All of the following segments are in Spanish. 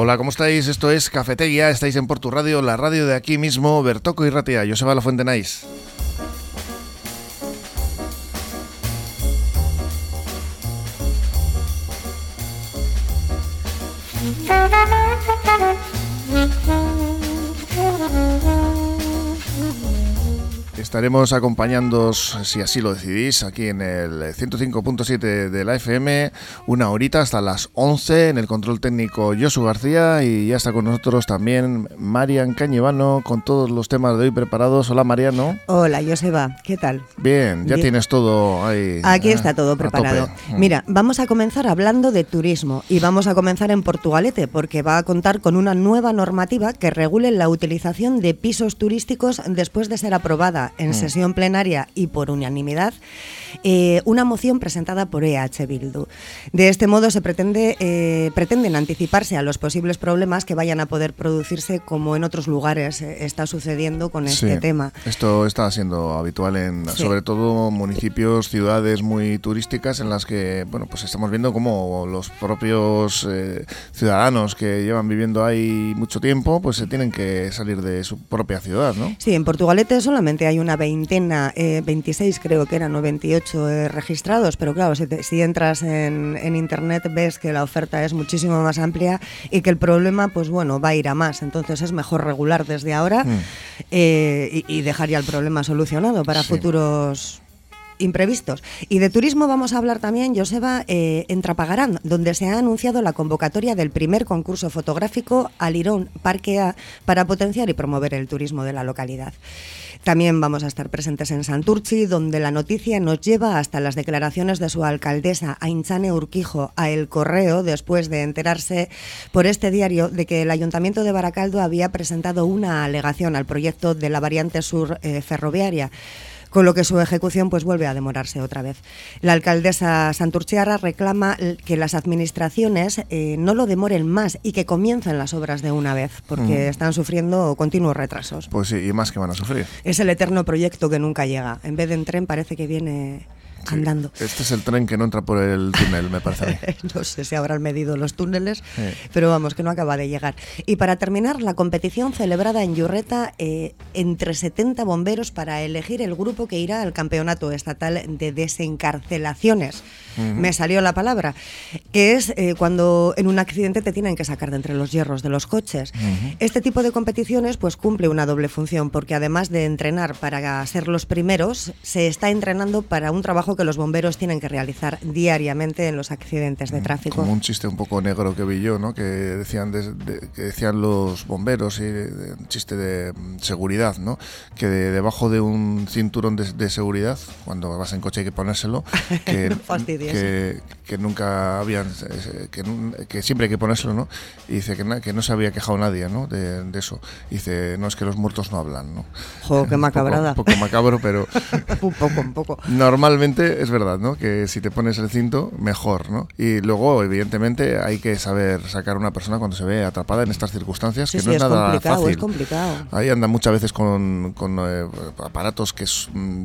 Hola, ¿cómo estáis? Esto es Cafetería, estáis en Portu Radio, la radio de aquí mismo, Bertoco y Ratia, Joseba La Fuente Nice. Estaremos acompañándoos, si así lo decidís, aquí en el 105.7 de la FM, una horita hasta las 11 en el control técnico Josu García y ya está con nosotros también Marian Cañevano con todos los temas de hoy preparados. Hola Mariano. Hola Joseba, ¿qué tal? Bien, ya tienes todo ahí. Aquí está todo preparado. Mm. Mira, vamos a comenzar hablando de turismo y vamos a comenzar en Portugalete porque va a contar con una nueva normativa que regule la utilización de pisos turísticos después de ser aprobada en mm. sesión plenaria y por unanimidad eh, una moción presentada por EH Bildu. De este modo se pretende, eh, pretenden anticiparse a los posibles problemas que vayan a poder producirse como en otros lugares eh, está sucediendo con este tema. Esto está siendo habitual en sobre todo municipios, ciudades muy turísticas en las que bueno pues estamos viendo como los propios ciudadanos que llevan viviendo ahí mucho tiempo pues se tienen que salir de su propia ciudad, ¿no? Sí, en Portugalete solamente hay una veintena, 26 creo que eran, o 28 eh, registrados, pero claro, si, entras en, internet ves que la oferta es muchísimo más amplia y que el problema, pues bueno, va a ir a más. Entonces es mejor regular desde ahora mm. eh, y, dejar ya el problema solucionado para futuros imprevistos. Y de turismo vamos a hablar también, Joseba, eh, en Trapagarán, donde se ha anunciado la convocatoria del primer concurso fotográfico Alirón Parque A para potenciar y promover el turismo de la localidad. También vamos a estar presentes en Santurchi, donde la noticia nos lleva hasta las declaraciones de su alcaldesa, Ainchane Urquijo, a El Correo, después de enterarse por este diario de que el Ayuntamiento de Baracaldo había presentado una alegación al proyecto de la variante sur eh, ferroviaria con lo que su ejecución pues vuelve a demorarse otra vez. La alcaldesa Santurciara reclama que las administraciones eh, no lo demoren más y que comiencen las obras de una vez, porque mm. están sufriendo continuos retrasos. Pues sí, y más que van a sufrir. Es el eterno proyecto que nunca llega. En vez de en tren parece que viene andando. Este es el tren que no entra por el túnel, me parece. no sé si habrán medido los túneles, pero vamos, que no acaba de llegar. Y para terminar, la competición celebrada en Yurreta eh, entre 70 bomberos para elegir el grupo que irá al campeonato estatal de desencarcelaciones. Me salió la palabra, que es eh, cuando en un accidente te tienen que sacar de entre los hierros de los coches. Este tipo de competiciones pues cumple una doble función, porque además de entrenar para ser los primeros, se está entrenando para un trabajo que los bomberos tienen que realizar diariamente en los accidentes de mm, tráfico. Como un chiste un poco negro que vi yo, ¿no? que, decían que decían los bomberos, y un chiste de mm, seguridad, ¿no? que debajo de un cinturón de, seguridad, cuando vas en coche hay que ponérselo, que, que, nunca habían, que, siempre hay que ponérselo, ¿no? y dice que, que no se había quejado nadie ¿no? de, eso. dice, no, es que los muertos no hablan. ¿no? Jo, qué macabrada. un poco macabro, pero... un poco, un poco. Normalmente es verdad, ¿no? Que si te pones el cinto, mejor, ¿no? Y luego, evidentemente, hay que saber sacar a una persona cuando se ve atrapada en estas circunstancias, que no es, nada fácil. Es complicado. Ahí andan muchas veces con, eh, aparatos que mm,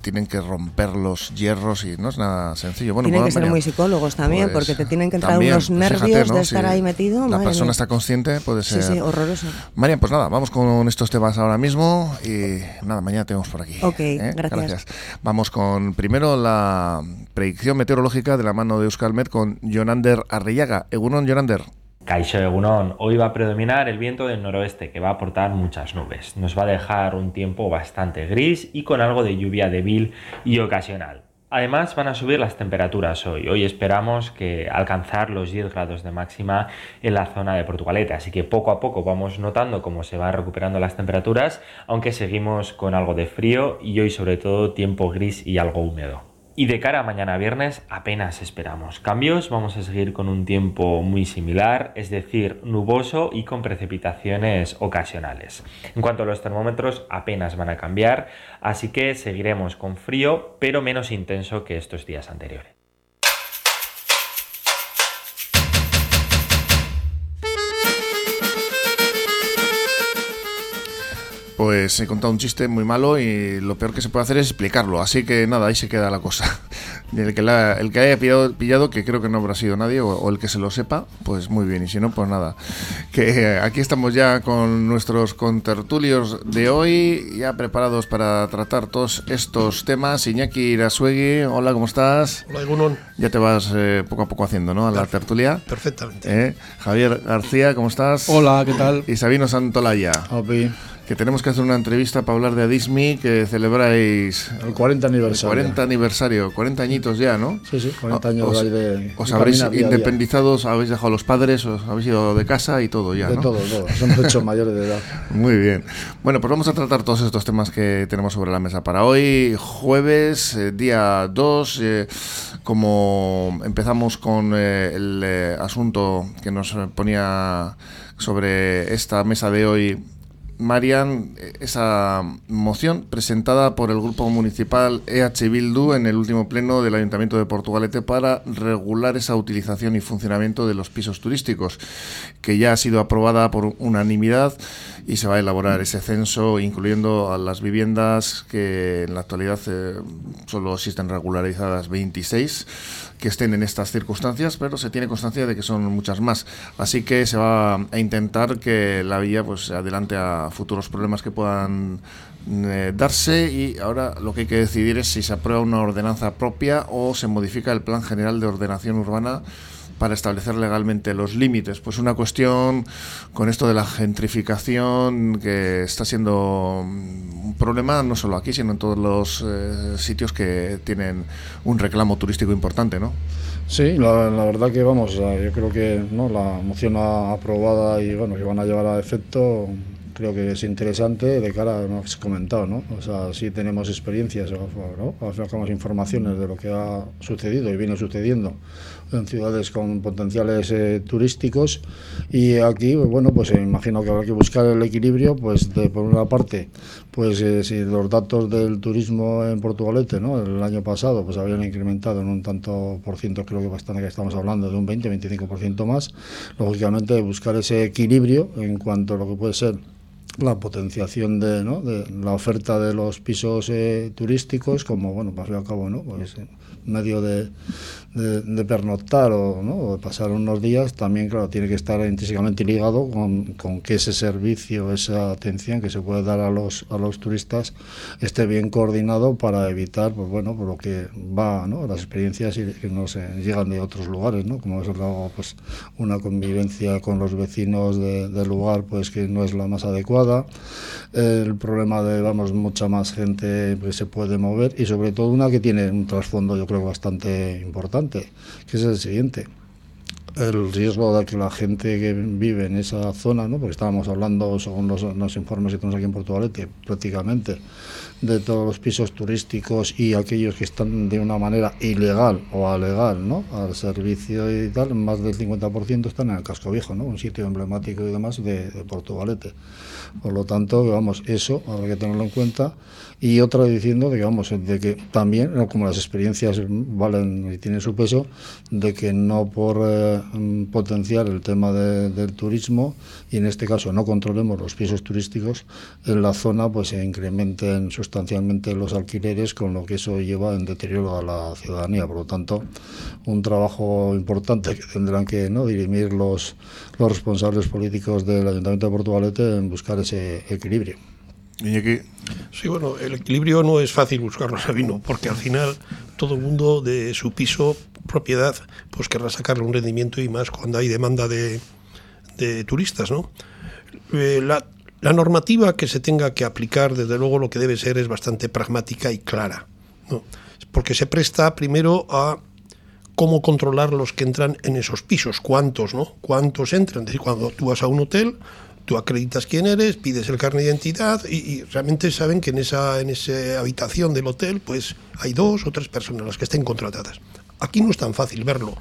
tienen que romper los hierros y no es nada sencillo. Bueno, tienen que ser muy psicólogos también, porque te tienen que entrar unos nervios de estar ahí metido. La persona está consciente, puede ser. Sí, sí, horroroso. María, pues nada, vamos con estos temas ahora mismo y nada, mañana tenemos por aquí. Ok, ¿eh? gracias. Vamos con primero la predicción meteorológica de la mano de Euskalmet con Jonander Arrillaga. Egunon, Jonander. Caixo Egunon, hoy va a predominar el viento del noroeste que va a aportar muchas nubes. Nos va a dejar un tiempo bastante gris y con algo de lluvia débil y ocasional. Además van a subir las temperaturas hoy. Hoy esperamos que alcanzar los 10 grados de máxima en la zona de Portugalete, así que poco a poco vamos notando cómo se van recuperando las temperaturas, aunque seguimos con algo de frío y hoy sobre todo tiempo gris y algo húmedo. Y de cara a mañana viernes apenas esperamos cambios, vamos a seguir con un tiempo muy similar, es decir, nuboso y con precipitaciones ocasionales. En cuanto a los termómetros apenas van a cambiar, así que seguiremos con frío, pero menos intenso que estos días anteriores. Pues he contado un chiste muy malo y lo peor que se puede hacer es explicarlo. Así que nada, ahí se queda la cosa. el que, la, el que haya pillado, pillado, que creo que no habrá sido nadie, o, el que se lo sepa, pues muy bien, y si no, pues nada. Que eh, aquí estamos ya con nuestros contertulios de hoy, ya preparados para tratar todos estos temas. Iñaki Irasuegui, hola, ¿cómo estás? Hola, Egunon. Ya te vas eh, poco a poco haciendo, ¿no? A la tertulia. Perfectamente. Eh, Javier García, ¿cómo estás? Hola, ¿qué tal? Y Sabino Santolaya. Hola que tenemos que hacer una entrevista para hablar de Adismi, que celebráis el 40 aniversario. 40 aniversario, 40 añitos ya, ¿no? Sí, sí, 40 años os, de. Os habréis independizado, habéis dejado los padres, os habéis ido de casa y todo ya. De ¿no? todo, todo. Somos mayores de edad. Muy bien. Bueno, pues vamos a tratar todos estos temas que tenemos sobre la mesa para hoy, jueves, eh, día 2. Eh, como empezamos con eh, el asunto que nos ponía sobre esta mesa de hoy Marian, esa moción presentada por el Grupo Municipal EH Bildu en el último pleno del Ayuntamiento de Portugalete para regular esa utilización y funcionamiento de los pisos turísticos, que ya ha sido aprobada por unanimidad y se va a elaborar ese censo, incluyendo a las viviendas que en la actualidad eh, solo existen regularizadas 26 que estén en estas circunstancias, pero se tiene constancia de que son muchas más. Así que se va a intentar que la vía pues adelante a futuros problemas que puedan eh, darse y ahora lo que hay que decidir es si se aprueba una ordenanza propia o se modifica el Plan General de Ordenación Urbana para establecer legalmente los límites. Pues una cuestión con esto de la gentrificación que está siendo un problema no solo aquí, sino en todos los eh, sitios que tienen un reclamo turístico importante, ¿no? Sí, la, verdad que vamos, yo creo que no la moción aprobada y bueno que van a llevar a efecto creo que es interesante de cara a lo que has comentado, ¿no? O sea, sí tenemos experiencias, ¿no? Sacamos informaciones de lo que ha sucedido y viene sucediendo en ciudades con potenciales eh, turísticos y aquí, bueno, pues eh, imagino que habrá que buscar el equilibrio, pues de, por una parte, pues eh, si los datos del turismo en Portugalete, ¿no? El año pasado, pues habían incrementado en un tanto por ciento, creo que bastante que estamos hablando de un 20-25% más, lógicamente buscar ese equilibrio en cuanto a lo que puede ser la potenciación de, ¿no? de la oferta de los pisos eh, turísticos como bueno pues al cabo no pues medio de, de, pernoctar o, de pasar unos días, también, claro, tiene que estar intrínsecamente ligado con, con, que ese servicio, esa atención que se puede dar a los, a los turistas esté bien coordinado para evitar, pues bueno, por lo que va, ¿no? las experiencias que nos llegan de otros lugares, ¿no? como es pues, una convivencia con los vecinos del lugar, pues que no es la más adecuada, el problema de, vamos, mucha más gente que se puede mover y sobre todo una que tiene un trasfondo, yo creo, bastante importante, que es el siguiente el riesgo de que la gente que vive en esa zona, ¿no? porque estábamos hablando, según los, informes que tenemos aquí en Portugalete, prácticamente de todos los pisos turísticos y aquellos que están de una manera ilegal o alegal ¿no? al servicio y tal, más del 50% están en el casco viejo, ¿no? un sitio emblemático y demás de, de Portugalete. Por lo tanto, vamos, eso habrá que tenerlo en cuenta. Y otra diciendo vamos, de que también, como las experiencias valen y tienen su peso, de que no por eh, potenciar el tema del turismo y en este caso no controlemos los pisos turísticos en la zona, pues se incrementen sustancialmente los alquileres, con lo que eso lleva en deterioro a la ciudadanía. Por lo tanto, un trabajo importante que tendrán que ¿no? dirimir los, los responsables políticos del Ayuntamiento de Portugalete en buscar ese equilibrio. Sí, bueno, el equilibrio no es fácil buscarlo, Sabino, porque al final todo el mundo de su piso, propiedad, pues querrá sacarle un rendimiento y más cuando hay demanda de, de turistas, ¿no? Eh, la, la, normativa que se tenga que aplicar, desde luego, lo que debe ser es bastante pragmática y clara, ¿no? Porque se presta primero a cómo controlar los que entran en esos pisos, cuántos, ¿no? Cuántos entran. Es decir, cuando tú vas a un hotel, tú acreditas quién eres, pides el carnet de identidad y, realmente saben que en esa, en esa habitación del hotel pues hay dos o tres personas las que estén contratadas. Aquí no es tan fácil verlo.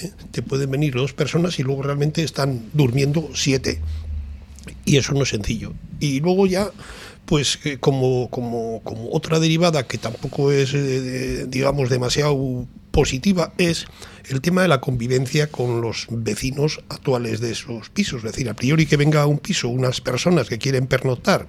¿eh? Te pueden venir dos personas y luego realmente están durmiendo siete. Y eso no es sencillo. Y luego ya, pues como, como, como otra derivada que tampoco es, eh, digamos, demasiado positiva es el tema de la convivencia con los vecinos actuales de esos pisos. Es decir, a priori que venga a un piso unas personas que quieren pernoctar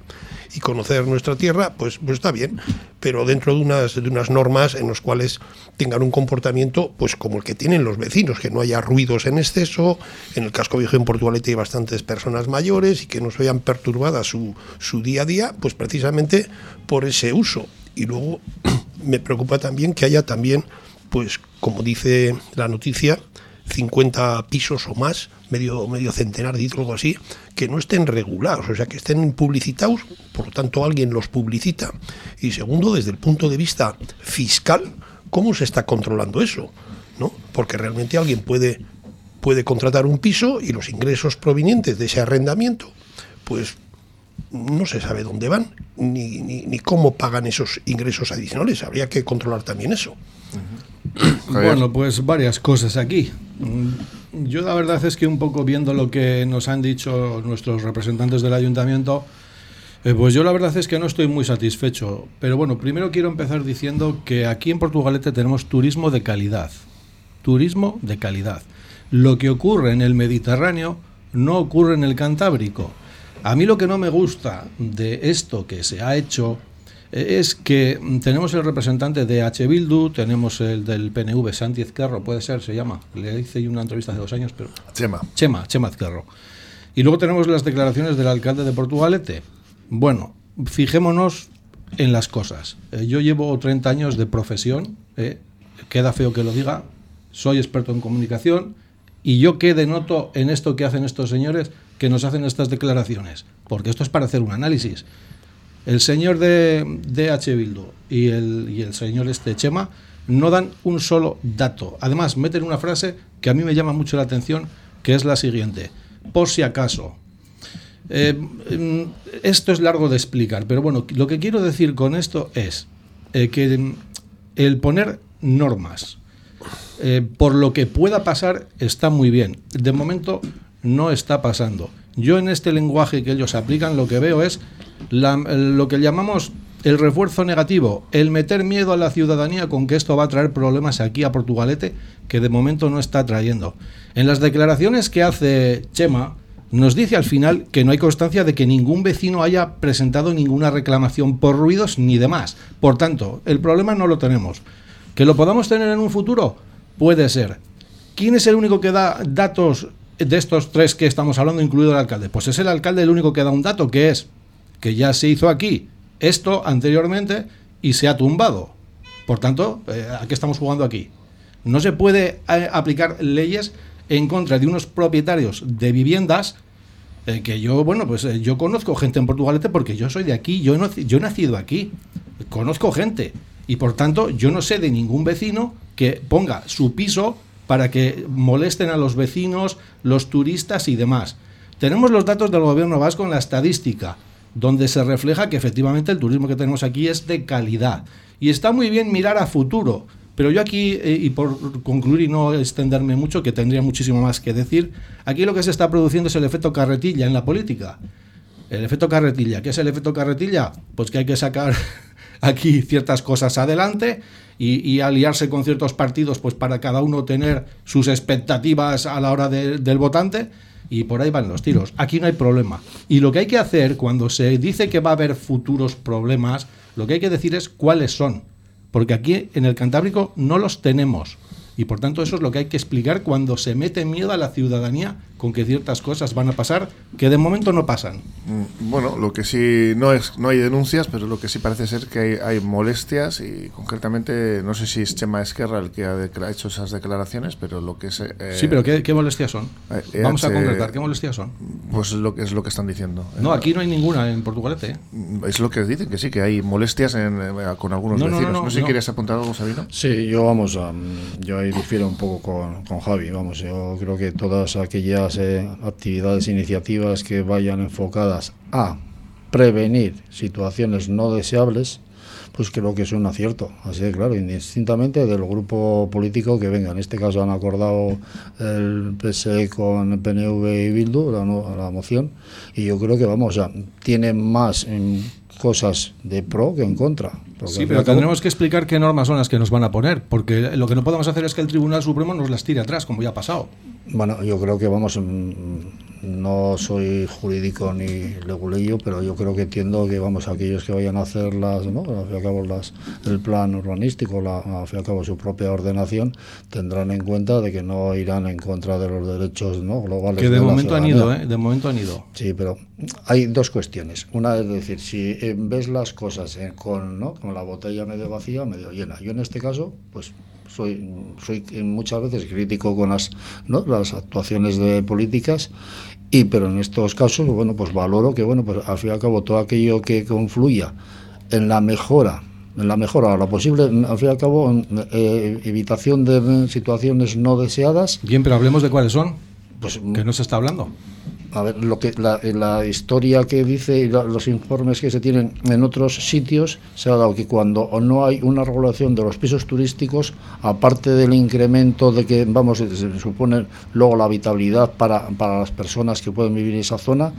y conocer nuestra tierra, pues, pues está bien, pero dentro de unas, de unas normas en las cuales tengan un comportamiento pues como el que tienen los vecinos, que no haya ruidos en exceso, en el casco viejo en Portugalete hay bastantes personas mayores y que no se vean perturbadas su, su día a día, pues precisamente por ese uso. Y luego me preocupa también que haya también, pues como dice la noticia, 50 pisos o más, medio, medio centenar de algo así, que no estén regulados, o sea, que estén publicitados, por lo tanto alguien los publicita. Y segundo, desde el punto de vista fiscal, ¿cómo se está controlando eso? ¿No? Porque realmente alguien puede, puede contratar un piso y los ingresos provenientes de ese arrendamiento, pues no se sabe dónde van, ni, ni, ni cómo pagan esos ingresos adicionales. Habría que controlar también eso. Bueno, pues varias cosas aquí. Mm, yo la verdad es que un poco viendo lo que nos han dicho nuestros representantes del ayuntamiento, eh, pues yo la verdad es que no estoy muy satisfecho. Pero bueno, primero quiero empezar diciendo que aquí en Portugalete tenemos turismo de calidad. Turismo de calidad. Lo que ocurre en el Mediterráneo no ocurre en el Cantábrico. A mí lo que no me gusta de esto que se ha hecho es que tenemos el representante de H. Bildu, tenemos el del PNV, Santi Ezquerro, puede ser, se llama. Le hice una entrevista hace dos años, pero. Chema. Chema, Chema Ezquerro. Y luego tenemos las declaraciones del alcalde de Portugalete. Bueno, fijémonos en las cosas. Eh, yo llevo 30 años de profesión, eh, queda feo que lo diga, soy experto en comunicación y yo qué denoto en esto que hacen estos señores que nos hacen estas declaraciones, porque esto es para hacer un análisis. El señor de, de H. Bildu y el, y el señor este Chema no dan un solo dato. Además, meten una frase que a mí me llama mucho la atención, que es la siguiente. Por si acaso. Eh, mm, esto es largo de explicar, pero bueno, lo que quiero decir con esto es eh, que mm, el poner normas eh, por lo que pueda pasar está muy bien. De momento no está pasando. Yo en este lenguaje que ellos aplican lo que veo es lo que llamamos el refuerzo negativo, el meter miedo a la ciudadanía con que esto va a traer problemas aquí a Portugalete, que de momento no está trayendo. En las declaraciones que hace Chema, nos dice al final que no hay constancia de que ningún vecino haya presentado ninguna reclamación por ruidos ni demás. Por tanto, el problema no lo tenemos. ¿Que lo podamos tener en un futuro? Puede ser. ¿Quién es el único que da datos de estos tres que estamos hablando, incluido el alcalde? Pues es el alcalde el único que da un dato, que es que ya se hizo aquí esto anteriormente y se ha tumbado. Por tanto, eh, ¿a qué estamos jugando aquí? No se puede eh, aplicar leyes en contra de unos propietarios de viviendas eh, que yo, bueno, pues yo conozco gente en Portugalete porque yo soy de aquí, yo, no, yo he nacido aquí, conozco gente y por tanto yo no sé de ningún vecino que ponga su piso para que molesten a los vecinos, los turistas y demás. Tenemos los datos del gobierno vasco en la estadística, donde se refleja que efectivamente el turismo que tenemos aquí es de calidad. Y está muy bien mirar a futuro, pero yo aquí, eh, y por concluir y no extenderme mucho, que tendría muchísimo más que decir, aquí lo que se está produciendo es el efecto carretilla en la política. El efecto carretilla. ¿Qué es el efecto carretilla? Pues que hay que sacar aquí ciertas cosas adelante y, aliarse con ciertos partidos pues para cada uno tener sus expectativas a la hora de- del votante y por ahí van los tiros. Aquí no hay problema. Y lo que hay que hacer cuando se dice que va a haber futuros problemas, lo que hay que decir es cuáles son. Porque aquí en el Cantábrico no los tenemos. Y por tanto eso es lo que hay que explicar cuando se mete miedo a la ciudadanía con que ciertas cosas van a pasar que de momento no pasan. Mm, Bueno, lo que sí no es no hay denuncias, pero lo que sí parece ser que hay, hay molestias y concretamente no sé si es Chema Esquerra el que ha hecho esas declaraciones, pero lo que es eh, Sí, pero ¿qué, qué molestias son? eh, Vamos a EH concretar, ¿qué molestias son? pues lo que es lo que están diciendo. No, aquí no hay ninguna en Portugalete. ¿eh? es lo que dicen que sí que hay molestias en, eh, con algunos No, no, no, vecinos. No, no, sé si no. quieres apuntar algo, Sabino. Sí, yo vamos a, yo ahí difiero un poco con, con Javi, vamos, yo creo que todas aquellas eh, actividades, iniciativas que vayan enfocadas a prevenir situaciones no deseables, pues creo que es un acierto, así de claro, indistintamente del grupo político que venga. En este caso han acordado el PSE con el PNV y Bildu la, la moción y yo creo que vamos, o sea, tiene más cosas de pro que en contra. Sí, pero tendremos que explicar qué normas son las que nos van a poner, porque lo que no podemos hacer es que el Tribunal Supremo nos las tire atrás, como ya ha pasado. Bueno, yo creo que vamos, mm, no soy jurídico ni leguleyo, pero yo creo que entiendo que vamos aquellos que vayan a hacer las, ¿no? al fin y al cabo las, el plan urbanístico, la, al fin y al cabo su propia ordenación, tendrán en cuenta de que no irán en contra de los derechos ¿no? globales. Que de, momento han ido, ¿eh? De momento han ido. Sí, pero hay dos cuestiones. Una es decir, si ves las cosas eh, con, ¿no? con la botella medio vacía, medio llena. Yo en este caso, pues soy, soy muchas veces crítico con las, ¿no? las actuaciones de políticas y pero en estos casos bueno pues valoro que bueno pues al fin y al cabo todo aquello que confluya en la mejora en la mejora la posible al fin y al cabo eh, evitación de situaciones no deseadas bien pero hablemos de cuáles son pues que no se está hablando a ver, lo que la, la historia que dice y los informes que se tienen en otros sitios se ha dado que cuando no hay una regulación de los pisos turísticos, aparte del incremento de que vamos se supone luego la habitabilidad para, para las personas que pueden vivir en esa zona,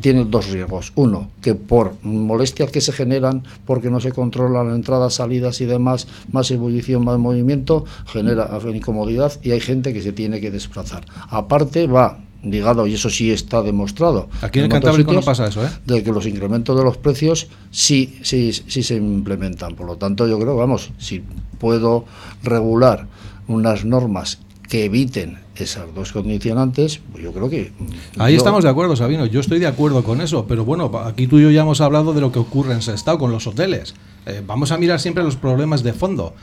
tiene dos riesgos. Uno, que por molestias que se generan, porque no se controlan entradas, salidas y demás, más ebullición, más movimiento, genera incomodidad y hay gente que se tiene que desplazar. Aparte va ligado, y eso sí está demostrado. Aquí en, el Cantábrico no pasa eso, ¿eh? De que los incrementos de los precios sí, sí, sí se implementan. Por lo tanto, yo creo, vamos, si puedo regular unas normas que eviten esas dos condicionantes, pues yo creo que... Ahí estamos de acuerdo, Sabino, yo estoy de acuerdo con eso, pero bueno, aquí tú y yo ya hemos hablado de lo que ocurre en Sestao con los hoteles. Eh, vamos a mirar siempre los problemas de fondo.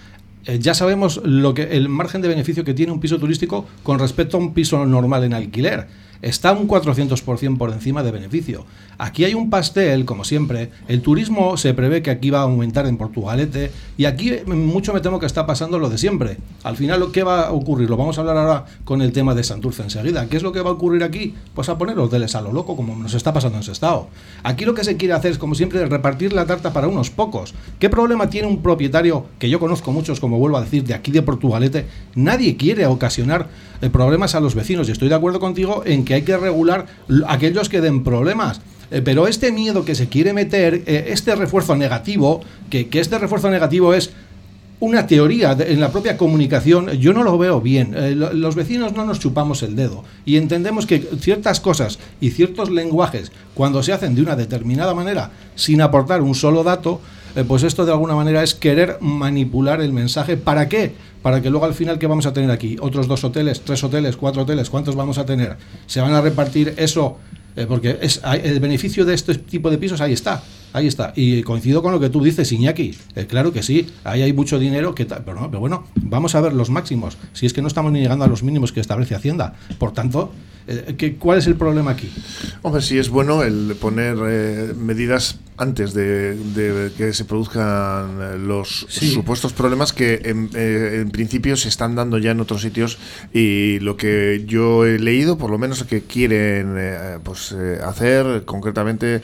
Eh, ya sabemos lo que el margen de beneficio que tiene un piso turístico con respecto a un piso normal en alquiler está un 400% por encima de beneficio. Aquí hay un pastel, como siempre. El turismo se prevé que aquí va a aumentar en Portugalete y aquí mucho me temo que está pasando lo de siempre. Al final, ¿qué va a ocurrir? Lo vamos a hablar ahora con el tema de Santurce enseguida. ¿Qué es lo que va a ocurrir aquí? Pues a poner hoteles a lo loco, como nos está pasando en estado. Aquí lo que se quiere hacer es, como siempre, repartir la tarta para unos pocos. ¿Qué problema tiene un propietario, que yo conozco muchos, como vuelvo a decir, de aquí de Portugalete? Nadie quiere ocasionar eh, problemas a los vecinos y estoy de acuerdo contigo en que hay que regular aquellos que den problemas. Eh, pero este miedo que se quiere meter, eh, este refuerzo negativo, que, este refuerzo negativo es una teoría en la propia comunicación, yo no lo veo bien. Eh, los vecinos no nos chupamos el dedo y entendemos que ciertas cosas y ciertos lenguajes, cuando se hacen de una determinada manera, sin aportar un solo dato, pues esto de alguna manera es querer manipular el mensaje. ¿Para qué? Para que luego al final, ¿qué vamos a tener aquí? Otros dos hoteles, tres hoteles, cuatro hoteles, ¿cuántos vamos a tener? ¿Se van a repartir eso eh, porque es, el beneficio de este tipo de pisos ahí está, ahí está. Y coincido con lo que tú dices, Iñaki. Eh, claro que sí, ahí hay mucho dinero, que pero, no, pero bueno, vamos a ver los máximos. Si es que no estamos ni llegando a los mínimos que establece Hacienda. Por tanto, eh, ¿cuál es el problema aquí? Hombre, sí es bueno el poner medidas antes de, que se produzcan los supuestos problemas que en, principio se están dando ya en otros sitios y lo que yo he leído, por lo menos que quieren pues eh, hacer concretamente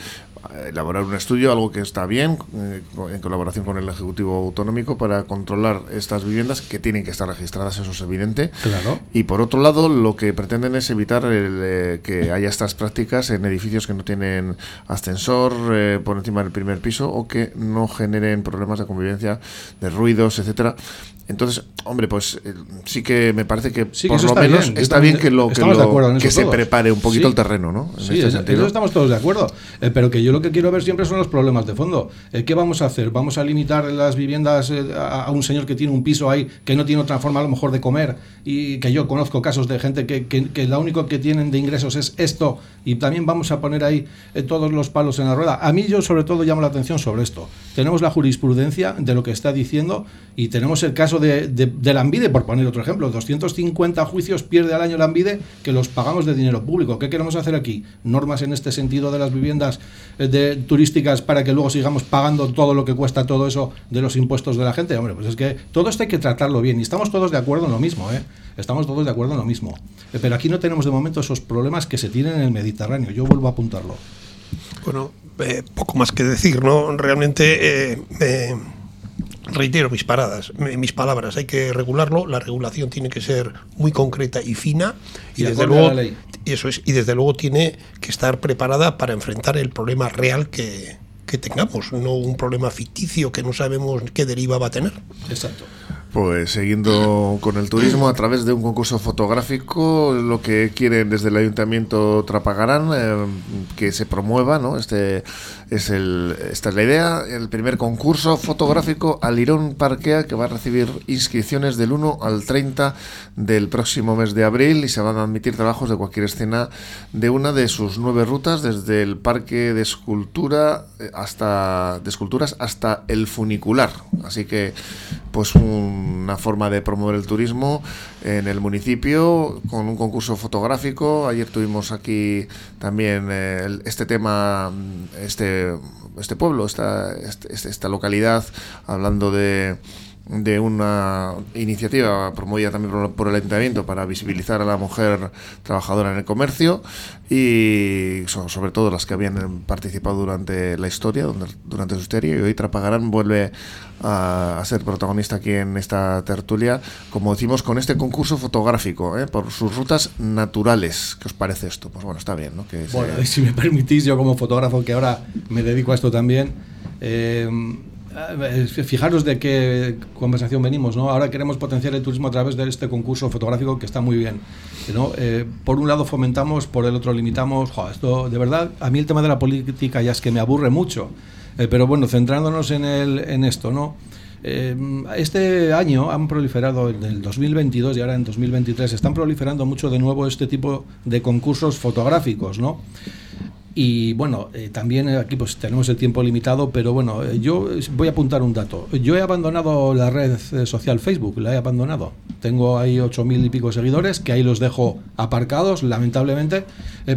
elaborar un estudio, algo que está bien, eh, en colaboración con el Ejecutivo Autonómico, para controlar estas viviendas que tienen que estar registradas, eso es evidente. Claro. Y por otro lado, lo que pretenden es evitar eh, que haya estas prácticas en edificios que no tienen ascensor por encima del primer piso o que no generen problemas de convivencia, de ruidos, etcétera. Entonces, hombre, pues eh, sí que me parece que por lo menos está bien que lo que, se prepare un poquito el terreno, ¿no? En sí, este eso estamos todos de acuerdo. Eh, pero que yo lo que quiero ver siempre son los problemas de fondo. Eh, ¿Qué vamos a hacer? ¿Vamos a limitar las viviendas a, un señor que tiene un piso ahí que no tiene otra forma a lo mejor de comer? Y que yo conozco casos de gente que, que, que lo único que tienen de ingresos es esto y también vamos a poner ahí todos los palos en la rueda. A mí yo sobre todo llamo la atención sobre esto. Tenemos la jurisprudencia de lo que está diciendo y tenemos el caso de, la Ambide, por poner otro ejemplo. 250 juicios pierde al año la Ambide que los pagamos de dinero público. ¿Qué queremos hacer aquí? Normas en este sentido de las viviendas eh, turísticas para que luego sigamos pagando todo lo que cuesta todo eso de los impuestos de la gente. Hombre, pues es que todo esto hay que tratarlo bien y estamos todos de acuerdo en lo mismo, ¿eh? Estamos todos de acuerdo en lo mismo. Eh, pero aquí no tenemos de momento esos problemas que se tienen en el Mediterráneo. Yo vuelvo a apuntarlo. Bueno, poco más que decir, ¿no? Realmente reitero mis paradas, mis palabras, hay que regularlo, la regulación tiene que ser muy concreta y fina y, desde luego eso es y desde luego tiene que estar preparada para enfrentar el problema real que, que tengamos, no un problema ficticio que no sabemos qué deriva va a tener. Exacto. Pues siguiendo con el turismo a través de un concurso fotográfico, lo que quieren desde el Ayuntamiento Trapagarán eh, que se promueva, ¿no? Este es el, esta es la idea, el primer concurso fotográfico Alirón Parquea que va a recibir inscripciones del 1 al 30 del próximo mes de abril y se van a admitir trabajos de cualquier escena de una de sus nueve rutas desde el Parque de Escultura eh, hasta de esculturas hasta el funicular. Así que pues una forma de promover el turismo en el municipio con un concurso fotográfico. Ayer tuvimos aquí también eh, este tema, este, este pueblo, esta, este, esta localidad, hablando de de una iniciativa promovida también por, el ayuntamiento para visibilizar a la mujer trabajadora en el comercio y sobre todo las que habían participado durante la historia, durante su historia y hoy Trapagarán vuelve a, ser protagonista aquí en esta tertulia, como decimos, con este concurso fotográfico ¿eh? por sus rutas naturales. ¿Qué os parece esto? Pues bueno, está bien, ¿no? Que bueno, si me permitís, yo como fotógrafo que ahora me dedico a esto también, eh, fijaros de qué conversación venimos, ¿no? Ahora queremos potenciar el turismo a través de este concurso fotográfico que está muy bien, ¿no? Eh, por un lado fomentamos, por el otro limitamos. esto, de verdad, a mí el tema de la política ya es que me aburre mucho. Eh, pero bueno, centrándonos en, el, en esto, ¿no? este año han proliferado, en el 2022 y ahora en 2023, están proliferando mucho de nuevo este tipo de concursos fotográficos, ¿no? Y bueno, eh, también aquí pues tenemos el tiempo limitado, pero bueno, eh, yo voy a apuntar un dato. Yo he abandonado la red eh, social Facebook, la he abandonado. Tengo ahí ocho mil y pico seguidores, que ahí los dejo aparcados, lamentablemente,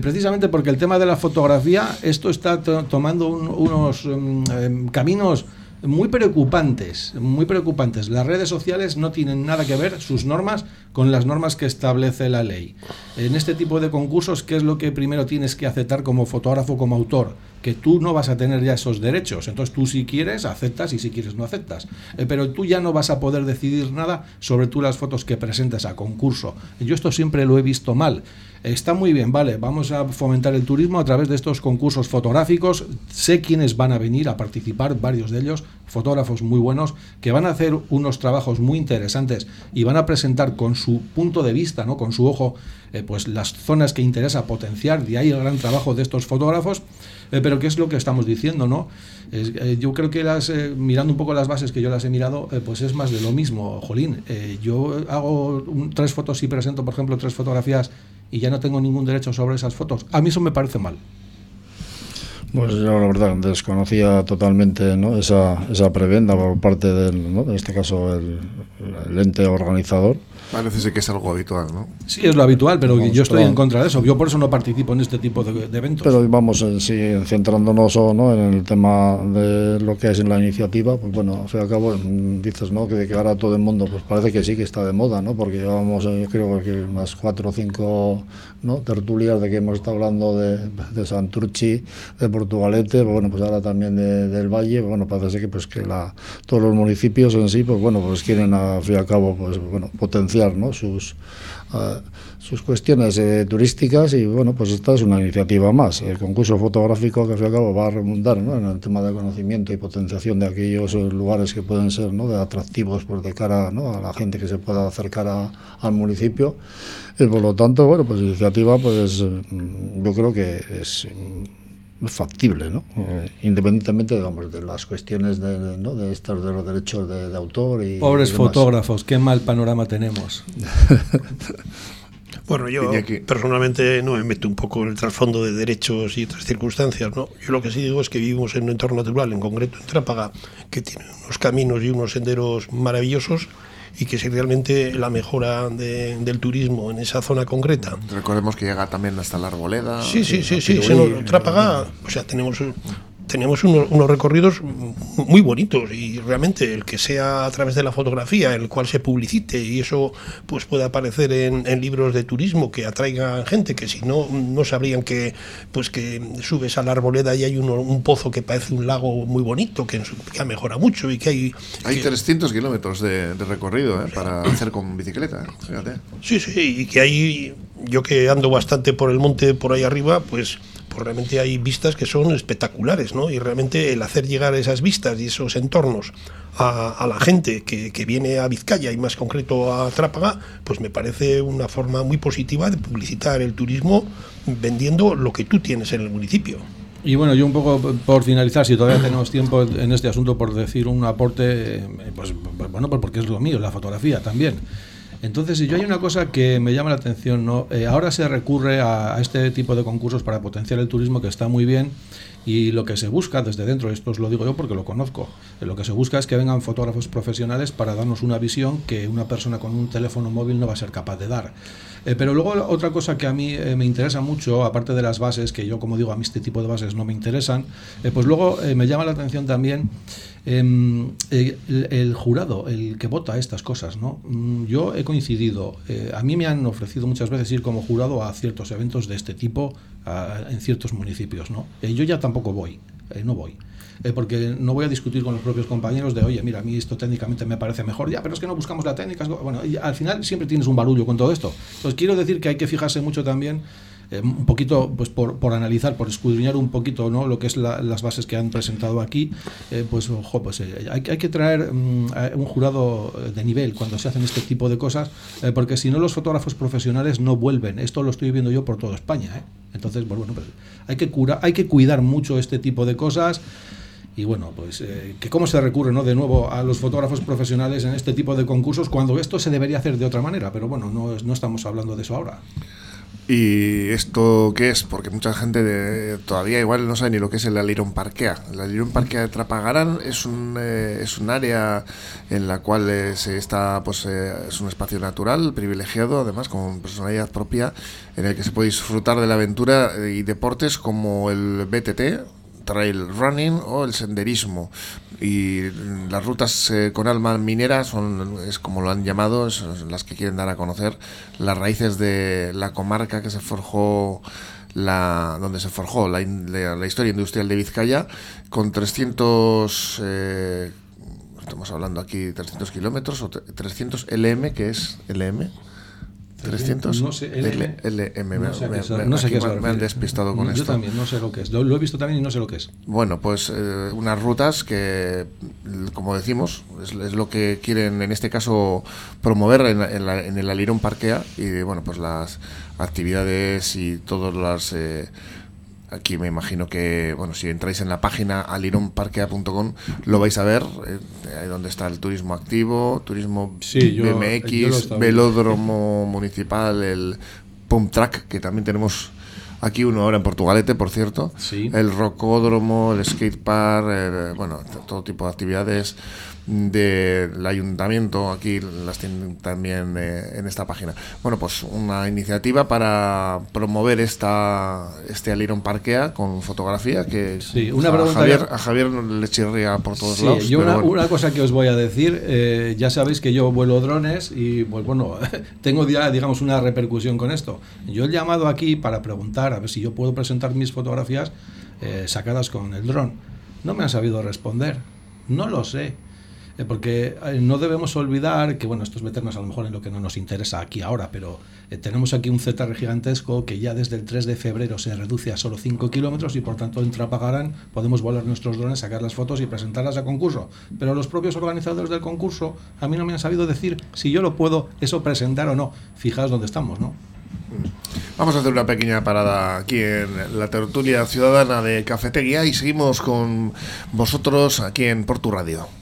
precisamente porque el tema de la fotografía, esto está tomando unos mm, em, caminos muy preocupantes, muy preocupantes. Las redes sociales no tienen nada que ver, sus normas, con las normas que establece la ley. En este tipo de concursos, ¿qué es lo que primero tienes que aceptar como fotógrafo, como autor? Que tú no vas a tener ya esos derechos. Entonces tú si quieres, aceptas y si quieres no aceptas. Eh, pero tú ya no vas a poder decidir nada sobre tú las fotos que presentes a concurso. Yo esto siempre lo he visto mal. Está muy bien, vale, vamos a fomentar el turismo a través de estos concursos fotográficos. Sé quiénes van a venir a participar, varios de ellos, fotógrafos muy buenos, que van a hacer unos trabajos muy interesantes y van a presentar con su punto de vista, ¿no? con su ojo, eh, pues las zonas que interesa potenciar, de ahí el gran trabajo de estos fotógrafos. Eh, pero ¿qué es lo que estamos diciendo? no eh, Yo creo que las, mirando un poco las bases que yo las he mirado, pues es más de lo mismo, Jolín. yo hago tres fotos y presento, por ejemplo, tres fotografías y ya no tengo ningún derecho sobre esas fotos. A mí eso me parece mal. Pues yo la verdad desconocía totalmente ¿no? esa, esa prebenda por parte del, ¿no? en este caso el, el ente organizador Parece que es algo habitual, ¿no? Sí, es lo habitual, pero yo estoy en contra de eso. Yo por eso no participo en este tipo de, eventos. Pero vamos, sí, centrándonos ¿no? en el tema de lo que es en la iniciativa, pues bueno, al fin y al cabo mm, dices ¿no? que, que ahora todo el mundo, pues parece que sí que está de moda, ¿no? Porque llevamos, eh, yo creo que unas cuatro o cinco ¿no? tertulias de que hemos estado hablando de, de Santurchi, de Portugalete, pues bueno, pues ahora también del Valle, pues bueno, parece que pues que la, todos los municipios en sí, pues bueno, pues quieren al fin y al cabo, pues bueno, potenciar sus, ah, sus cuestiones eh, turísticas y bueno, pues esta es una iniciativa más. El concurso fotográfico que al fin y al cabo va a remontar en el tema de conocimiento y potenciación de aquellos eh, lugares que pueden ser ¿no? de atractivos por de cara a la gente que se pueda acercar al municipio. Y por lo tanto, bueno, pues iniciativa pues mm, yo creo que es factible, ¿no? Eh, independientemente digamos, de las cuestiones de, ¿no? de estos de los derechos de, autor y pobres fotógrafos, qué mal panorama tenemos. Bueno, yo personalmente no me meto un poco en el trasfondo de derechos y otras circunstancias, ¿no? Yo lo que sí digo es que vivimos en un entorno natural, en concreto en Trápaga, que tiene unos caminos y unos senderos maravillosos y que es realmente la mejora del turismo en esa zona concreta. Recordemos que llega también hasta la Arboleda. Sí, sí, sí, sí, se nos Trápaga, o sea, tenemos tenemos unos, recorridos muy bonitos y realmente el que sea a través de la fotografía, el cual se publicite y eso pues pueda aparecer en, libros de turismo que atraigan gente que si no no sabrían que pues que subes a la arboleda y hay un pozo que parece un lago muy bonito que, que mejora mucho y que hay hay 300 kilómetros de, recorrido ¿eh? para hacer con bicicleta fíjate sí sí y que hay yo que ando bastante por el monte por ahí arriba pues pues realmente hay vistas que son espectaculares, ¿no? Y realmente el hacer llegar esas vistas y esos entornos a, la gente que, que, viene a Vizcaya y más concreto a Trápaga, pues me parece una forma muy positiva de publicitar el turismo vendiendo lo que tú tienes en el municipio. Y bueno, yo un poco por finalizar, si todavía tenemos tiempo en este asunto, por decir un aporte, eh, pues bueno, pues porque es lo mío, la fotografía también. Entonces, yo hay una cosa que me llama la atención, ¿no? Eh, ahora se recurre a, este tipo de concursos para potenciar el turismo, que está muy bien, y lo que se busca desde dentro, esto os lo digo yo porque lo conozco, eh, lo que se busca es que vengan fotógrafos profesionales para darnos una visión que una persona con un teléfono móvil no va a ser capaz de dar. Eh, pero luego otra cosa que a mí eh, me interesa mucho, aparte de las bases, que yo como digo, a mí este tipo de bases no me interesan, pues luego me llama la atención también em, el, jurado, el que vota estas cosas. ¿no? Mm, yo he coincidido, a mí me han ofrecido muchas veces ir como jurado a ciertos eventos de este tipo en ciertos municipios. ¿no? yo ya tampoco voy, no voy. Eh, porque no voy a discutir con los propios compañeros de, oye, mira, a mí esto técnicamente me parece mejor, ya, pero es que no buscamos la técnica. Bueno, al final siempre tienes un barullo con todo esto. Entonces, quiero decir que hay que fijarse mucho también eh, un poquito pues por, por, analizar, por escudriñar un poquito ¿no? lo que es las bases que han presentado aquí, eh, pues ojo, pues hay, hay, que traer mm, un jurado de nivel cuando se hacen este tipo de cosas, porque si no los fotógrafos profesionales no vuelven. Esto lo estoy viendo yo por toda España. Entonces, pues, bueno, pues hay que cura, hay que cuidar mucho este tipo de cosas. Y bueno, pues eh, que cómo se recurre ¿no? de nuevo a los fotógrafos profesionales en este tipo de concursos cuando esto se debería hacer de otra manera, pero bueno, no, no estamos hablando de eso ahora. ¿Y esto qué es? Porque mucha gente todavía igual no sabe ni lo que es el Aliron Parquea. El Aliron Parquea de Trapagarán es un, eh, es un área en la cual eh, se está, pues, es un espacio natural, privilegiado, además con personalidad propia, en el que se puede disfrutar de la aventura y deportes como el BTT, trail running o el senderismo. Y las rutas eh, con alma minera son, es como lo han llamado, son las que quieren dar a conocer las raíces de la comarca que se forjó la, donde se forjó la, la, historia industrial de Vizcaya con 300 eh, estamos hablando aquí 300 kilómetros o 300 LM que es LM 300 no sé, LM, no sé, qué es, me, han despistado con yo esto. Yo también no sé lo que es. Lo, he visto también y no sé lo que es. Bueno, pues eh, unas rutas que, como decimos, es, lo que quieren en este caso promover en, en, el Alirón Parquea y bueno, pues las actividades y todas las eh, Aquí me imagino que, bueno, si entráis en la página alironparquea.com lo vais a ver, eh, ahí donde está el turismo activo, turismo BMX, velódromo municipal, el Pump Track, que también tenemos aquí uno ahora en Portugalete, por cierto, el rocódromo, el skatepark, bueno, todo tipo de actividades del ayuntamiento, aquí las tienen también eh, en esta página. Bueno, pues una iniciativa para promover esta este Aliron Parquea con fotografía que una a, Javier, a Javier le chirría por todos lados. Yo una, cosa que os voy a decir, eh, ya sabéis que yo vuelo drones y pues bueno, tengo ya digamos una repercusión con esto. Yo he llamado aquí para preguntar a ver si yo puedo presentar mis fotografías eh, sacadas con el dron. No me han sabido responder. No lo sé. Eh, porque eh, no debemos olvidar que, bueno, esto es meternos a lo mejor en lo que no nos interesa aquí ahora, pero eh, tenemos aquí un ZR gigantesco que ya desde el 3 de febrero se reduce a solo 5 kilómetros y por tanto en Trapagarán podemos volar nuestros drones, sacar las fotos y presentarlas a concurso. Pero los propios organizadores del concurso a mí no me han sabido decir si yo lo puedo eso presentar o no. Fijaos dónde estamos, ¿no? Vamos a hacer una pequeña parada aquí en la tertulia ciudadana de Cafetería y seguimos con vosotros aquí en Portu Radio.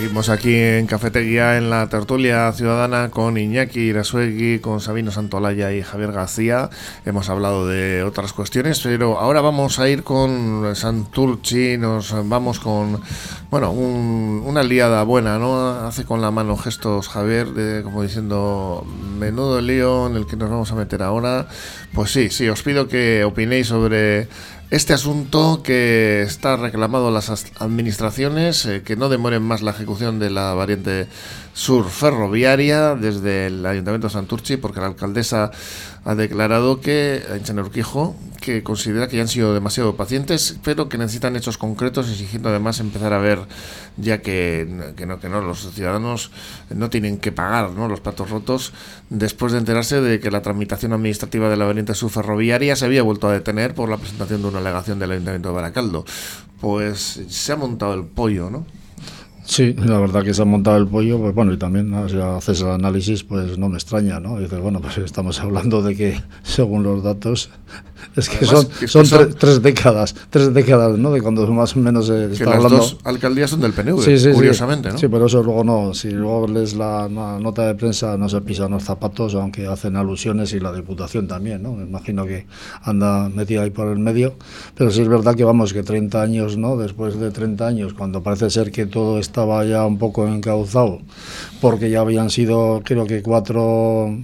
Seguimos aquí en Cafetería, en la tertulia ciudadana, con Iñaki Irasuegui, con Sabino Santolaya y Javier García. Hemos hablado de otras cuestiones, pero ahora vamos a ir con Santurchi, nos vamos con, bueno, una liada buena, ¿no? Hace con la mano gestos Javier, de, como diciendo, menudo lío en el que nos vamos a meter ahora. Pues sí, sí, os pido que opinéis sobre este asunto que está reclamado las administraciones, eh, que no demoren más la ejecución de la variante sur ferroviaria desde el Ayuntamiento de Santurchi, porque la alcaldesa ha declarado que, en Urquijo, que considera que ya han sido demasiado pacientes, pero que necesitan hechos concretos, exigiendo además empezar a ver, ya que, no, que no, los ciudadanos no tienen que pagar ¿no? los platos rotos, después de enterarse de que la tramitación administrativa de la variante sur ferroviaria se había vuelto a detener por la presentación de una alegación del Ayuntamiento de Baracaldo. Pues se ha montado el pollo, ¿no? Sí, la verdad que se ha montado el pollo, pues bueno, y también si haces el análisis, pues no me extraña, ¿no? dices, bueno, pues estamos hablando de que, según los datos, es que son, son, tres décadas, tres décadas, ¿no? De cuando más o menos se está las hablando. dos alcaldías son del PNV, curiosamente, ¿no? Sí, pero eso luego no, si luego lees la, nota de prensa, no se pisan los zapatos, aunque hacen alusiones y la Diputación también, ¿no? Me imagino que anda metida ahí por el medio, pero sí es verdad que vamos, que 30 años, ¿no? Después de 30 años, cuando parece ser que todo está estaba ya un poco encauzado, porque ya habían sido, creo que cuatro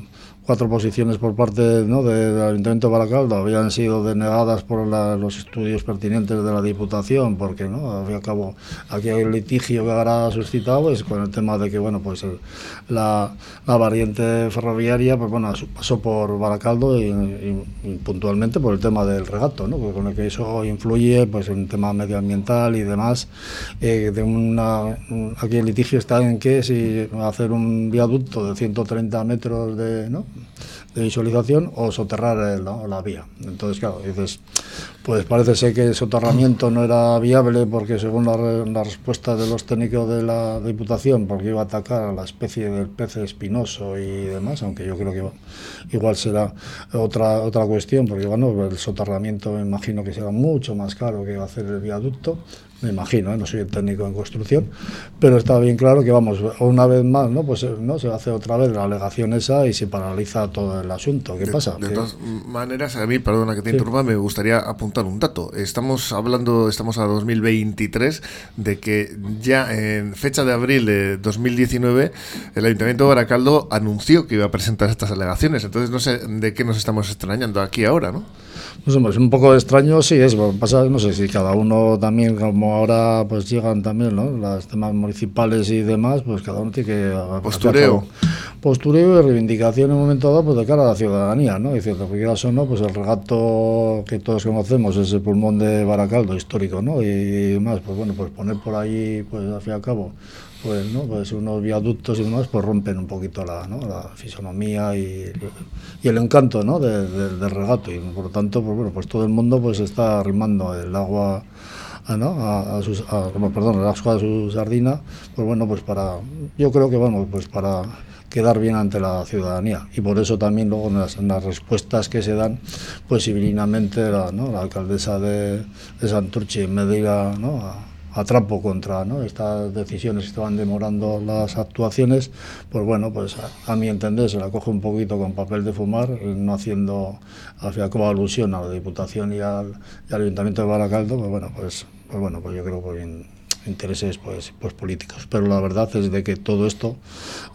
cuatro posiciones por parte ¿no? del Ayuntamiento de Baracaldo habían sido denegadas por los estudios pertinentes de la Diputación, porque no, al fin cabo aquí hay un litigio que ahora suscitado es con el tema de que bueno pues la, la, variante ferroviaria pues bueno pasó por Baracaldo y, puntualmente por el tema del regato, ¿no? con el que eso influye pues en tema medioambiental y demás. Eh, de una, aquí el litigio está en que si hacer un viaducto de 130 metros de ¿no? De visualización o soterrar la vía. Entonces, claro, dices, pues parece ser que el soterramiento no era viable porque según la, respuesta de los técnicos de la Diputación, porque iba a atacar a la especie del pez espinoso y demás, aunque yo creo que igual será otra otra cuestión, porque bueno, el soterramiento me imagino que será mucho más caro que hacer el viaducto me imagino, ¿eh? no soy el técnico en construcción, pero está bien claro que vamos, una vez más, ¿no? Pues no se hace otra vez la alegación esa y se paraliza todo el asunto. ¿Qué pasa? De todas maneras, a mí, perdona que te interrumpa, me gustaría apuntar un dato. Estamos hablando, estamos a 2023, de que ya en fecha de abril de 2019, el Ayuntamiento de Baracaldo anunció que iba a presentar estas alegaciones. Entonces, no sé de qué nos estamos extrañando aquí ahora, ¿no? Pues un poco extraño, sí, es, pasa, no sé si cada uno también, como ahora pues llegan también, ¿no? Los temas municipales y demás, pues cada uno tiene que... Postureo. Postureo y reivindicación en un momento dado, pues de cara a la ciudadanía, ¿no? Y cierto, porque o no, pues el regato que todos conocemos es el pulmón de Baracaldo, histórico, ¿no? Y, y demás, pues bueno, pues poner por ahí, pues al fin y al cabo, pues, ¿no? pues unos viaductos y demás pues rompen un poquito la, ¿no? la fisonomía y, el encanto ¿no? del regato y por lo tanto pues, bueno, pues todo el mundo pues está arrimando el agua a, ¿no? a, sus, perdón, agua de su sardina pues bueno pues para yo creo que bueno pues para quedar bien ante la ciudadanía y por eso también luego en las, respuestas que se dan pues civilinamente la, alcaldesa de, de Santurchi diga ¿no? Atrapo contra ¿no? estas decisiones estaban demorando las actuaciones, pues bueno, pues a, mi entender se la coge un poquito con papel de fumar, no haciendo al como alusión a la Diputación y al, Ayuntamiento de Baracaldo, pues bueno, pues, pues bueno, pues yo creo que bien intereses pues, pues políticos pero la verdad es de que todo esto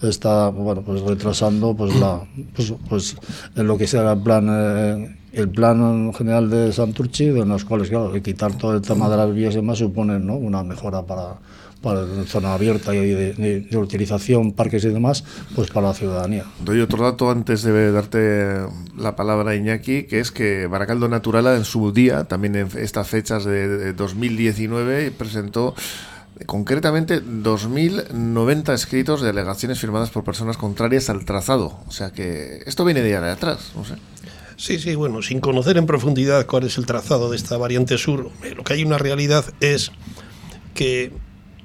está bueno pues retrasando pues la pues, pues en lo que sea el plan eh, el plan general de Santurchi, de los cuales, claro, quitar todo el tema de las vías y demás supone ¿no? una mejora para, para la zona abierta y de, utilización, parques y demás, pues para la ciudadanía. Doy otro dato antes de darte la palabra Iñaki, que es que Baracaldo Naturala en su día, también en estas fechas de 2019, presentó concretamente 2.090 escritos de alegaciones firmadas por personas contrarias al trazado. O sea que esto viene de, de atrás, no sé. Sí, sí, bueno, sin conocer en profundidad cuál es el trazado de esta variante sur, lo que hay una realidad es que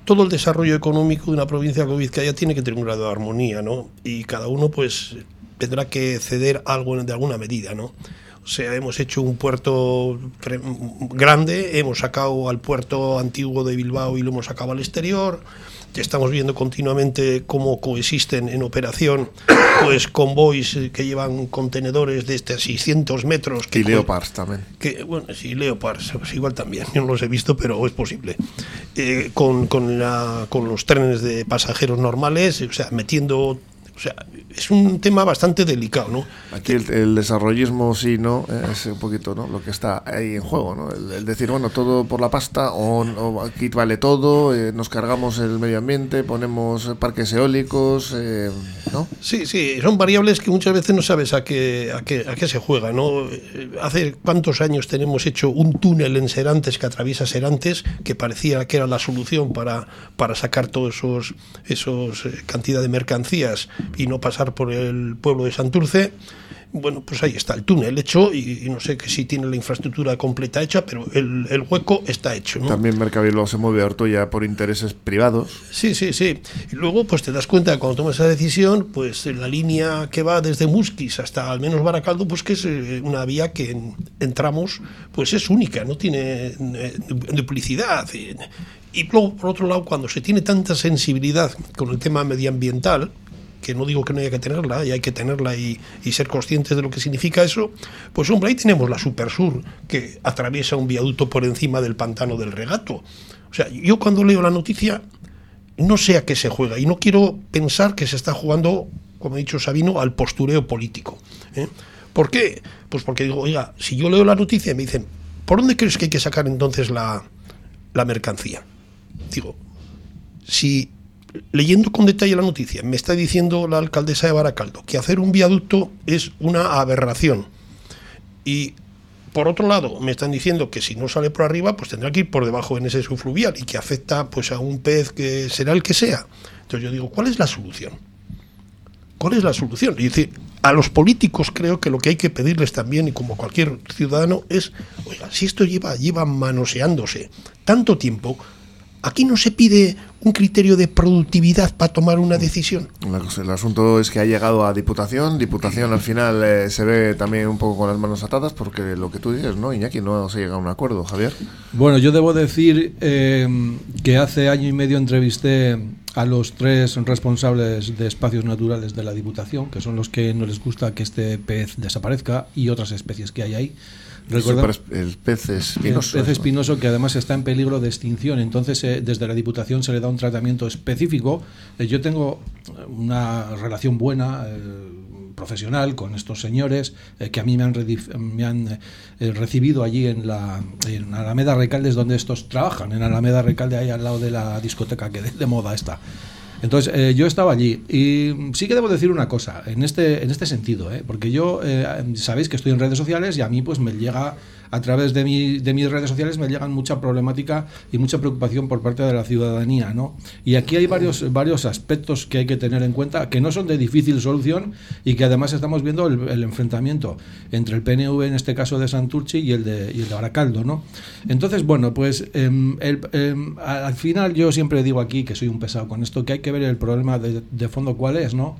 todo el desarrollo económico de una provincia como Vizcaya tiene que tener un grado de armonía, ¿no? Y cada uno, pues, tendrá que ceder algo de alguna medida, ¿no? O sea, hemos hecho un puerto grande, hemos sacado al puerto antiguo de Bilbao y lo hemos sacado al exterior, estamos viendo continuamente cómo coexisten en operación pues convoys que llevan contenedores de este 600 metros. Que y Leopards también. Que, bueno, sí, Leopards, pues igual también, yo no los he visto, pero es posible. Eh, con, con, la, con los trenes de pasajeros normales, o sea, metiendo o sea, es un tema bastante delicado, ¿no? Aquí el, desarrollismo sí, ¿no? Es un poquito, ¿no? Lo que está ahí en juego, ¿no? El, decir, bueno, todo por la pasta, o, aquí vale todo, eh, nos cargamos el medio ambiente, ponemos parques eólicos, eh, ¿no? Sí, sí, son variables que muchas veces no sabes a qué, a qué, a qué se juega, ¿no? Hace cuántos años tenemos hecho un túnel en Serantes que atraviesa Serantes, que parecía que era la solución para, para sacar todos esos, esos eh, cantidad de mercancías y no pasar por el pueblo de Santurce, bueno, pues ahí está el túnel hecho y, no sé que si tiene la infraestructura completa hecha, pero el, el hueco está hecho. ¿no? También Mercavilo se mueve a ya por intereses privados. Sí, sí, sí. Y luego pues te das cuenta cuando tomas esa decisión, pues la línea que va desde Musquis hasta al menos Baracaldo, pues que es eh, una vía que entramos, pues es única, no tiene eh, duplicidad. Y luego, por otro lado, cuando se tiene tanta sensibilidad con el tema medioambiental, que no digo que no haya que tenerla, y hay que tenerla y, ser conscientes de lo que significa eso, pues hombre, ahí tenemos la Supersur, que atraviesa un viaducto por encima del pantano del regato. O sea, yo cuando leo la noticia no sé a qué se juega y no quiero pensar que se está jugando, como ha dicho Sabino, al postureo político. ¿eh? ¿Por qué? Pues porque digo, oiga, si yo leo la noticia y me dicen, ¿por dónde crees que hay que sacar entonces la, la mercancía? Digo, si leyendo con detalle la noticia, me está diciendo la alcaldesa de Baracaldo que hacer un viaducto es una aberración. Y por otro lado, me están diciendo que si no sale por arriba, pues tendrá que ir por debajo en ese subfluvial y que afecta pues a un pez que será el que sea. Entonces yo digo, ¿cuál es la solución? ¿Cuál es la solución? Y dice, a los políticos creo que lo que hay que pedirles también, y como cualquier ciudadano, es, oiga, si esto lleva, lleva manoseándose tanto tiempo, Aquí no se pide un criterio de productividad para tomar una decisión. El asunto es que ha llegado a Diputación. Diputación al final eh, se ve también un poco con las manos atadas porque lo que tú dices, ¿no, Iñaki? No se llega a un acuerdo, Javier. Bueno, yo debo decir eh, que hace año y medio entrevisté a los tres responsables de espacios naturales de la Diputación, que son los que no les gusta que este pez desaparezca y otras especies que hay ahí el pez espinoso. El pez espinoso que además está en peligro de extinción. Entonces, eh, desde la Diputación se le da un tratamiento específico. Eh, yo tengo una relación buena. Eh, profesional con estos señores que a mí me han, me han recibido allí en la en Alameda Recalde, donde estos trabajan, en Alameda Recalde, ahí al lado de la discoteca que de moda está. Entonces, eh, yo estaba allí y sí que debo decir una cosa en este, en este sentido, ¿eh? porque yo, eh, sabéis que estoy en redes sociales y a mí pues me llega a través de, mi, de mis redes sociales me llegan mucha problemática y mucha preocupación por parte de la ciudadanía. ¿no? Y aquí hay varios, varios aspectos que hay que tener en cuenta que no son de difícil solución y que además estamos viendo el, enfrentamiento entre el PNV, en este caso de Santurchi, y el de, y el de. ¿no? Entonces, bueno, pues em, em, al final yo siempre digo aquí, que soy un pesado con esto, que hay que ver el problema de, de fondo cuál es, ¿no?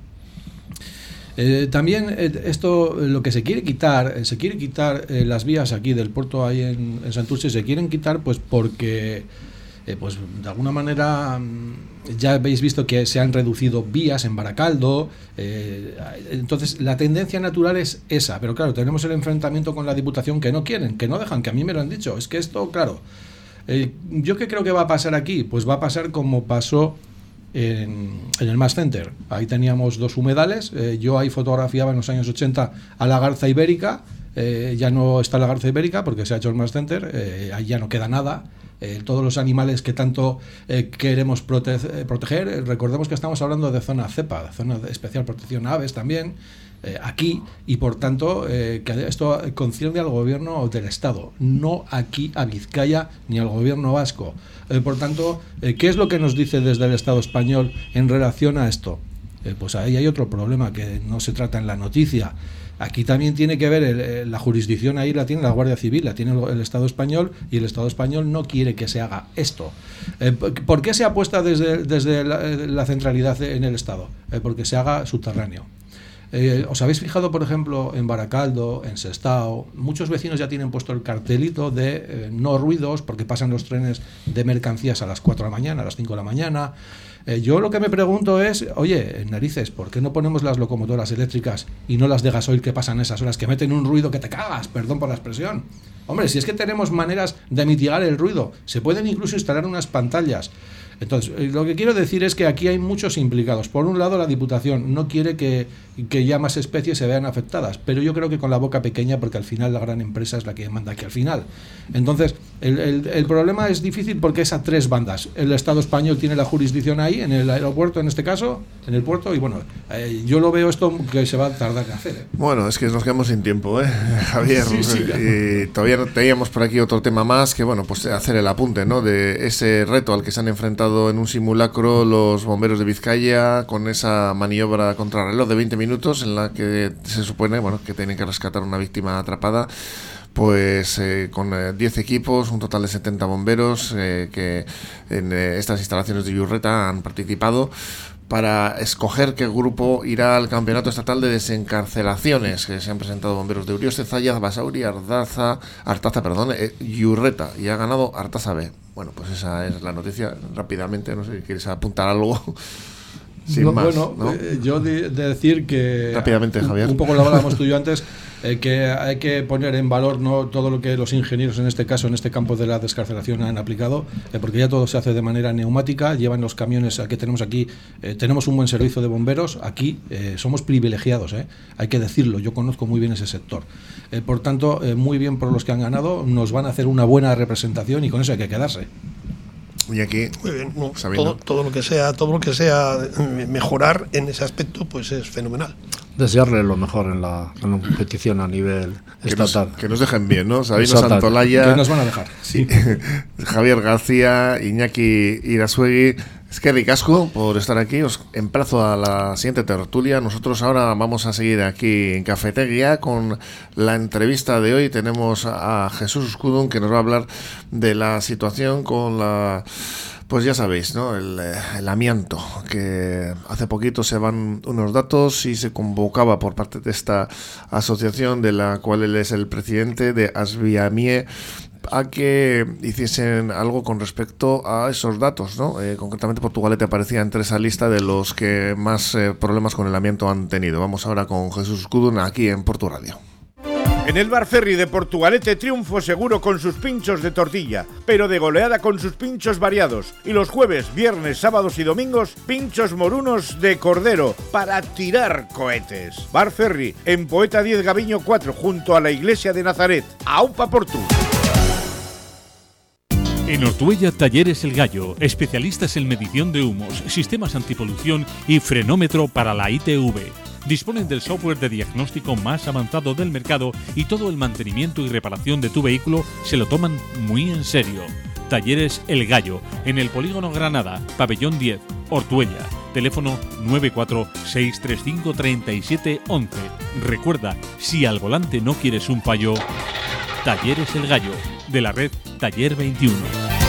Eh, también eh, esto, lo que se quiere quitar, eh, se quiere quitar las vías aquí del puerto ahí en, en Santurce, se quieren quitar pues porque, pues de alguna manera mm, ya habéis visto que se han reducido vías en Baracaldo, entonces la tendencia natural es esa, pero claro, tenemos el enfrentamiento con la Diputación que no quieren, que no dejan, que a mí me lo han dicho, es que esto, claro, ¿yo qué creo que va a pasar aquí? Pues va a pasar como pasó en, el Mass Center. Ahí teníamos dos humedales. Eh, yo ahí fotografiaba en los años 80 a la garza ibérica. Eh, ya no está la garza ibérica porque se ha hecho el Mass Center. Eh, ahí ya no queda nada. todos los animales que tanto queremos proteger. Recordemos que estamos hablando de zona cepa, zona de especial protección aves también. Aquí y por tanto que esto concierne al gobierno del Estado, no aquí a Vizcaya ni al gobierno vasco. Eh, por tanto, eh, ¿qué es lo que nos dice desde el Estado español en relación a esto? Eh, pues ahí hay otro problema que no se trata en la noticia. Aquí también tiene que ver la jurisdicción, ahí la tiene la Guardia Civil, la tiene el, Estado español y el Estado español no quiere que se haga esto. ¿Por qué se apuesta desde, desde la, centralidad en el Estado? porque se haga subterráneo. Eh, ¿Os habéis fijado, por ejemplo, en Baracaldo, en Sestao? Muchos vecinos ya tienen puesto el cartelito de eh, no ruidos porque pasan los trenes de mercancías a las 4 de la mañana, a las 5 de la mañana. Eh, yo lo que me pregunto es, oye, narices, ¿por qué no ponemos las locomotoras eléctricas y no las de gasoil que pasan esas horas, que meten un ruido que te cagas, perdón por la expresión? Hombre, si es que tenemos maneras de mitigar el ruido, se pueden incluso instalar unas pantallas. Entonces, eh, lo que quiero decir es que aquí hay muchos implicados. Por un lado, la Diputación no quiere que, que, ya más especies se vean afectadas, pero yo creo que con la boca pequeña, porque al final la gran empresa es la que manda aquí al final. Entonces, el, el, el, problema es difícil porque es a tres bandas. El Estado español tiene la jurisdicción ahí, en el aeropuerto en este caso, en el puerto, y bueno, eh, yo lo veo esto que se va a tardar en hacer. ¿eh? Bueno, es que nos quedamos sin tiempo, ¿eh? Javier. Sí, sí, y todavía teníamos por aquí otro tema más que, bueno, pues hacer el apunte, ¿no? De ese reto al que se han enfrentado en un simulacro los bomberos de Vizcaya con esa maniobra contra reloj de 20 minutos en la que se supone bueno, que tienen que rescatar una víctima atrapada pues eh, con 10 eh, equipos, un total de 70 bomberos eh, que en eh, estas instalaciones de Yurreta han participado para escoger qué grupo irá al Campeonato Estatal de Desencarcelaciones, que se han presentado bomberos de Urioste, Zaya, Basauri, Ardaza, Artaza, perdón, eh, Yurreta, y ha ganado Artaza B. Bueno, pues esa es la noticia. Rápidamente, no sé si quieres apuntar algo. Sin no, más, bueno, ¿no? eh, yo de, de, decir que. Rápidamente, Javier. Un poco lo hablábamos tú y yo antes. Eh, que hay que poner en valor no todo lo que los ingenieros en este caso en este campo de la descarcelación han aplicado eh, porque ya todo se hace de manera neumática llevan los camiones que tenemos aquí tenemos un buen servicio de bomberos aquí somos privilegiados hay que decirlo yo conozco muy bien ese sector por tanto muy bien por los que han ganado nos van a hacer una buena representación y con eso hay que quedarse y aquí muy bien no, todo, todo, lo que sea todo lo que sea mejorar en ese aspecto pues es fenomenal desearle lo mejor en la, en la competición a nivel que estatal. Nos, que nos dejen bien, ¿no? Sabino Santolaya. Que nos van a dejar. Sí. Javier García, Iñaki Irasuegui. Es que ricasco por estar aquí. Os emplazo a la siguiente tertulia. Nosotros ahora vamos a seguir aquí en Cafetería con la entrevista de hoy. Tenemos a Jesús Escudón que nos va a hablar de la situación con la pues ya sabéis, ¿no? El, el, amianto, que hace poquito se van unos datos y se convocaba por parte de esta asociación de la cual él es el presidente de Asviamie a que hiciesen algo con respecto a esos datos, ¿no? Eh, concretamente Portugalete aparecía entre esa lista de los que más eh, problemas con el amianto han tenido. Vamos ahora con Jesús Cudun aquí en Portu Radio. En el Bar Ferry de Portugalete triunfo seguro con sus pinchos de tortilla, pero de goleada con sus pinchos variados. Y los jueves, viernes, sábados y domingos, pinchos morunos de cordero para tirar cohetes. Bar Ferry, en Poeta 10 Gaviño 4, junto a la iglesia de Nazaret. ¡Aupa Portu! En Ortuella Talleres El Gallo, especialistas en medición de humos, sistemas antipolución y frenómetro para la ITV. Disponen del software de diagnóstico más avanzado del mercado y todo el mantenimiento y reparación de tu vehículo se lo toman muy en serio. Talleres El Gallo, en el Polígono Granada, Pabellón 10, Ortuella. Teléfono 946353711. Recuerda, si al volante no quieres un payo, Talleres El Gallo, de la red Taller 21.